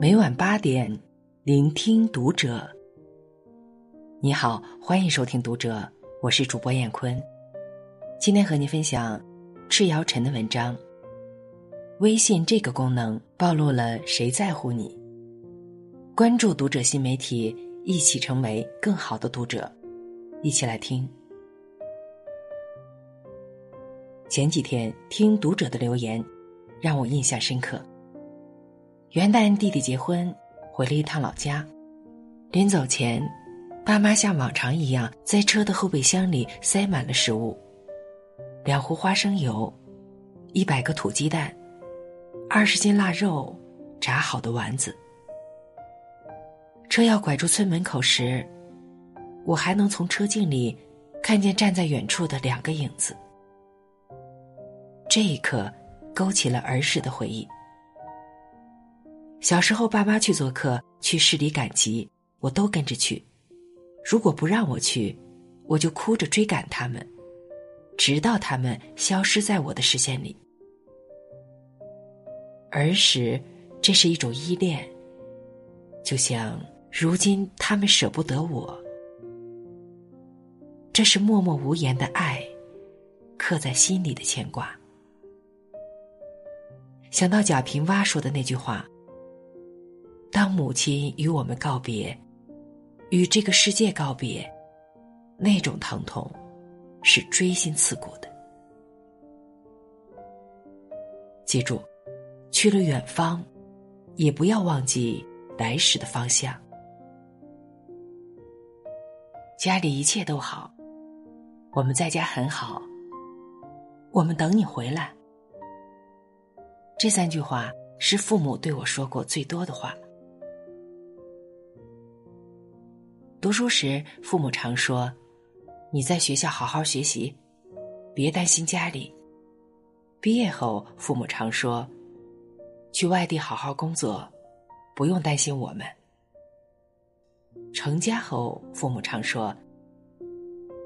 每晚八点，聆听读者。你好，欢迎收听《读者》，我是主播燕坤。今天和您分享赤瑶晨的文章。微信这个功能暴露了谁在乎你？关注《读者》新媒体，一起成为更好的读者。一起来听。前几天听《读者》的留言，让我印象深刻。元旦弟弟结婚，回了一趟老家。临走前，爸妈像往常一样在车的后备箱里塞满了食物：两壶花生油，一百个土鸡蛋，二十斤腊肉，炸好的丸子。车要拐出村门口时，我还能从车镜里看见站在远处的两个影子。这一刻，勾起了儿时的回忆。小时候，爸妈去做客，去市里赶集，我都跟着去。如果不让我去，我就哭着追赶他们，直到他们消失在我的视线里。儿时，这是一种依恋，就像如今他们舍不得我，这是默默无言的爱，刻在心里的牵挂。想到贾平凹说的那句话。当母亲与我们告别，与这个世界告别，那种疼痛是锥心刺骨的。记住，去了远方，也不要忘记来时的方向。家里一切都好，我们在家很好，我们等你回来。这三句话是父母对我说过最多的话。读书时，父母常说：“你在学校好好学习，别担心家里。”毕业后，父母常说：“去外地好好工作，不用担心我们。”成家后，父母常说：“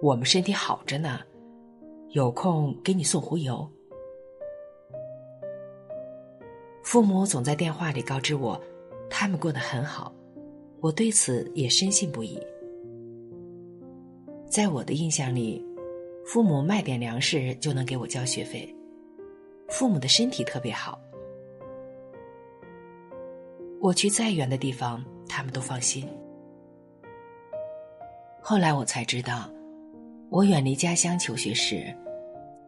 我们身体好着呢，有空给你送壶油。”父母总在电话里告知我，他们过得很好。我对此也深信不疑。在我的印象里，父母卖点粮食就能给我交学费，父母的身体特别好。我去再远的地方，他们都放心。后来我才知道，我远离家乡求学时，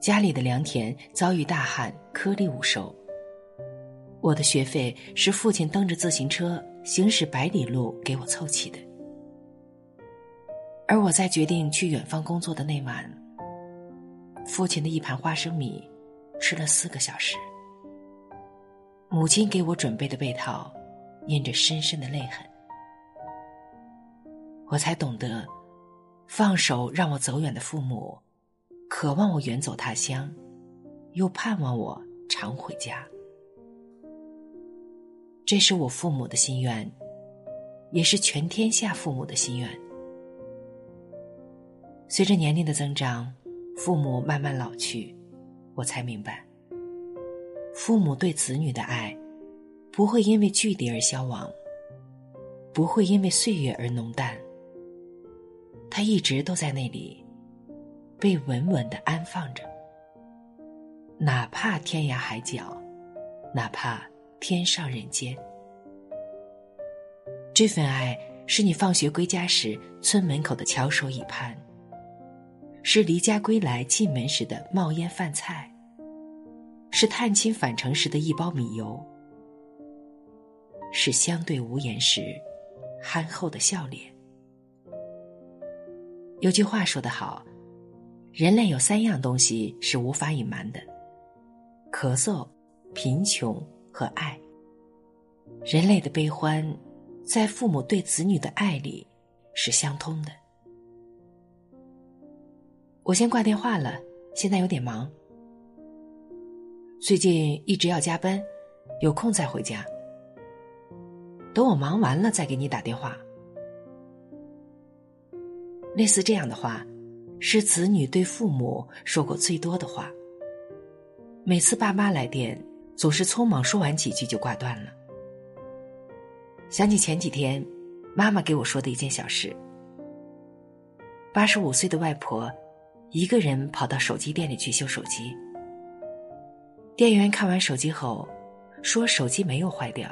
家里的良田遭遇大旱，颗粒无收。我的学费是父亲蹬着自行车。行驶百里路给我凑齐的，而我在决定去远方工作的那晚，父亲的一盘花生米吃了四个小时，母亲给我准备的被套印着深深的泪痕，我才懂得，放手让我走远的父母，渴望我远走他乡，又盼望我常回家。这是我父母的心愿，也是全天下父母的心愿。随着年龄的增长，父母慢慢老去，我才明白，父母对子女的爱，不会因为距离而消亡，不会因为岁月而浓淡。他一直都在那里，被稳稳的安放着，哪怕天涯海角，哪怕。天上人间，这份爱是你放学归家时村门口的翘首以盼，是离家归来进门时的冒烟饭菜，是探亲返程时的一包米油，是相对无言时憨厚的笑脸。有句话说得好，人类有三样东西是无法隐瞒的：咳嗽、贫穷。和爱，人类的悲欢，在父母对子女的爱里是相通的。我先挂电话了，现在有点忙，最近一直要加班，有空再回家。等我忙完了再给你打电话。类似这样的话，是子女对父母说过最多的话。每次爸妈来电。总是匆忙说完几句就挂断了。想起前几天，妈妈给我说的一件小事。八十五岁的外婆，一个人跑到手机店里去修手机。店员看完手机后，说手机没有坏掉。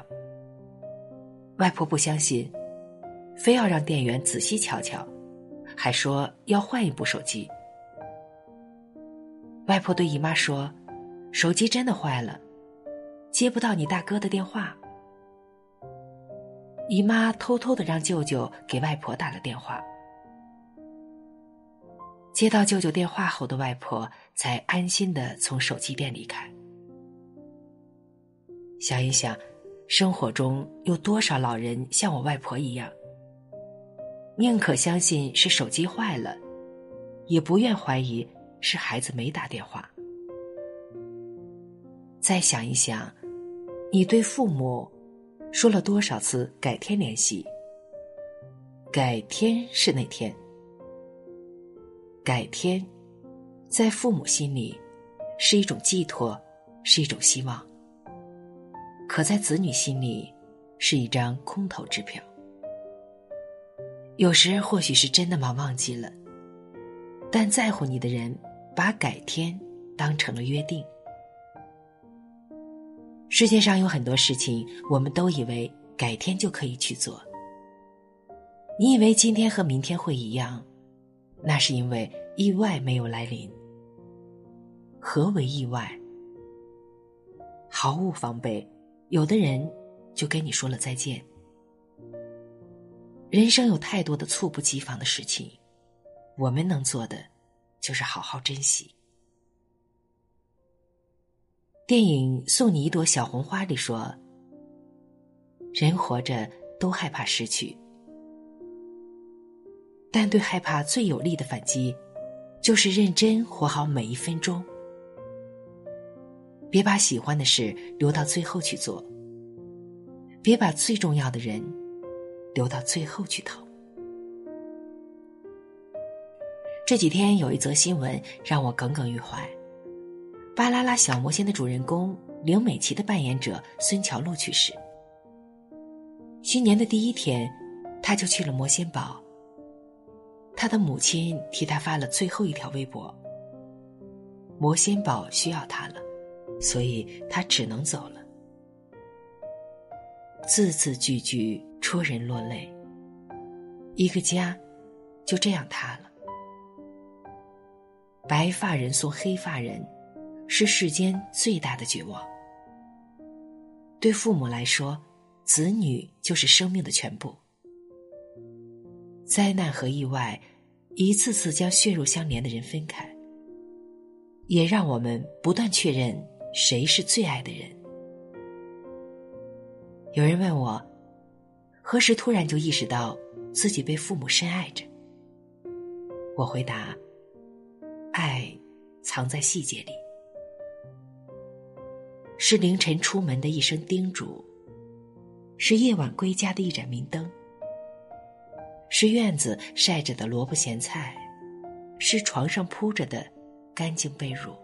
外婆不相信，非要让店员仔细瞧瞧，还说要换一部手机。外婆对姨妈说：“手机真的坏了，接不到你大哥的电话。”姨妈偷偷的让舅舅给外婆打了电话。接到舅舅电话后的外婆才安心的从手机店离开。想一想。生活中有多少老人像我外婆一样，宁可相信是手机坏了，也不愿怀疑是孩子没打电话。再想一想，你对父母说了多少次“改天联系”？改天是哪天？改天，在父母心里是一种寄托，是一种希望。可在子女心里，是一张空头支票。有时或许是真的忙忘记了，但在乎你的人把改天当成了约定。世界上有很多事情，我们都以为改天就可以去做。你以为今天和明天会一样，那是因为意外没有来临。何为意外？毫无防备。有的人就跟你说了再见。人生有太多的猝不及防的事情，我们能做的就是好好珍惜。电影《送你一朵小红花》里说：“人活着都害怕失去，但对害怕最有力的反击，就是认真活好每一分钟。”别把喜欢的事留到最后去做，别把最重要的人留到最后去疼。这几天有一则新闻让我耿耿于怀：巴啦啦小魔仙的主人公刘美琪的扮演者孙乔璐去世。新年的第一天，他就去了魔仙堡。他的母亲替他发了最后一条微博：“魔仙堡需要他了。”所以他只能走了，字字句句戳人落泪。一个家就这样塌了。白发人送黑发人，是世间最大的绝望。对父母来说，子女就是生命的全部。灾难和意外，一次次将血肉相连的人分开，也让我们不断确认。谁是最爱的人？有人问我，何时突然就意识到自己被父母深爱着？我回答：爱藏在细节里，是凌晨出门的一声叮嘱，是夜晚归家的一盏明灯，是院子晒着的萝卜咸菜，是床上铺着的干净被褥。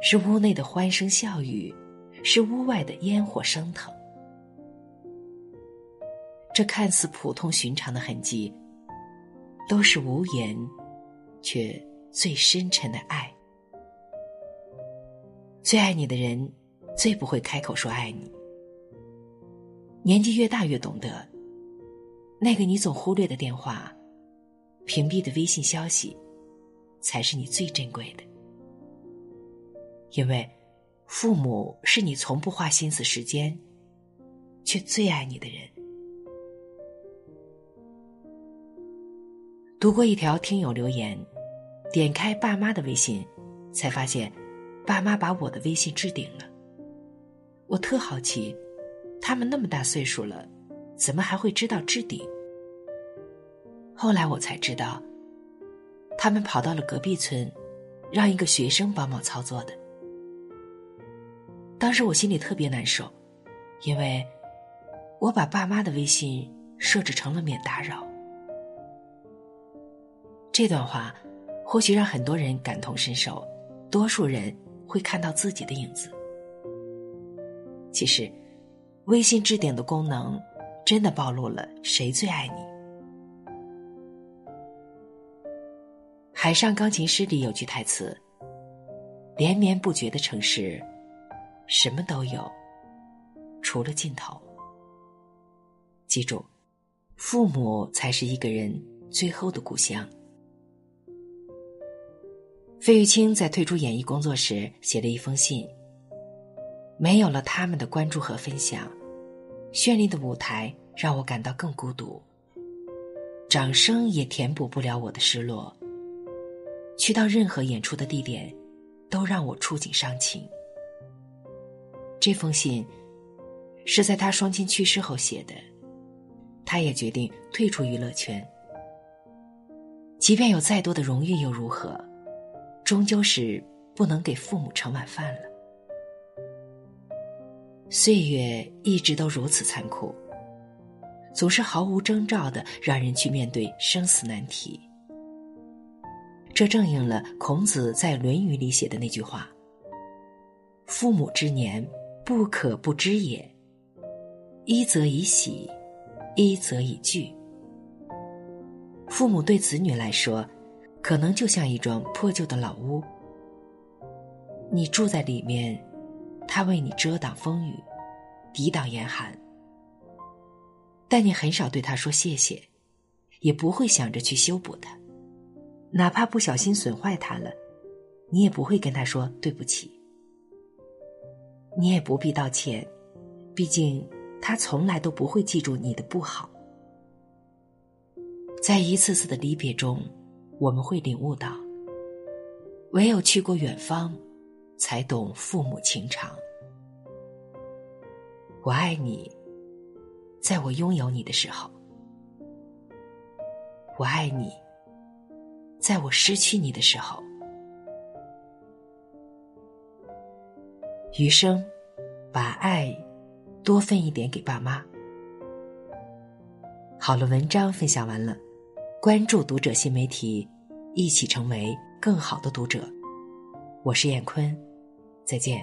是屋内的欢声笑语，是屋外的烟火升腾。这看似普通寻常的痕迹，都是无言，却最深沉的爱。最爱你的人，最不会开口说爱你。年纪越大，越懂得，那个你总忽略的电话，屏蔽的微信消息，才是你最珍贵的。因为，父母是你从不花心思时间，却最爱你的人。读过一条听友留言，点开爸妈的微信，才发现，爸妈把我的微信置顶了。我特好奇，他们那么大岁数了，怎么还会知道置顶？后来我才知道，他们跑到了隔壁村，让一个学生帮忙操作的。当时我心里特别难受，因为我把爸妈的微信设置成了免打扰。这段话或许让很多人感同身受，多数人会看到自己的影子。其实，微信置顶的功能，真的暴露了谁最爱你。《海上钢琴师》里有句台词：“连绵不绝的城市，什么都有，除了尽头。”记住，父母才是一个人最后的故乡。费玉清在退出演艺工作时写了一封信。没有了他们的关注和分享，绚丽的舞台让我感到更孤独。掌声也填补不了我的失落。去到任何演出的地点，都让我触景伤情。这封信是在他双亲去世后写的，他也决定退出娱乐圈。即便有再多的荣誉又如何，终究是不能给父母盛碗饭了。岁月一直都如此残酷，总是毫无征兆的让人去面对生死难题。这正应了孔子在《论语》里写的那句话：“父母之年，不可不知也。一则以喜，一则以惧。”父母对子女来说，可能就像一幢破旧的老屋，你住在里面，他为你遮挡风雨，抵挡严寒，但你很少对他说谢谢，也不会想着去修补它。哪怕不小心损坏它了，你也不会跟他说对不起。你也不必道歉，毕竟他从来都不会记住你的不好。在一次次的离别中，我们会领悟到，唯有去过远方，才懂父母情长。我爱你，在我拥有你的时候；我爱你。在我失去你的时候，余生把爱多分一点给爸妈。好了，文章分享完了，关注读者新媒体，一起成为更好的读者。我是燕坤，再见。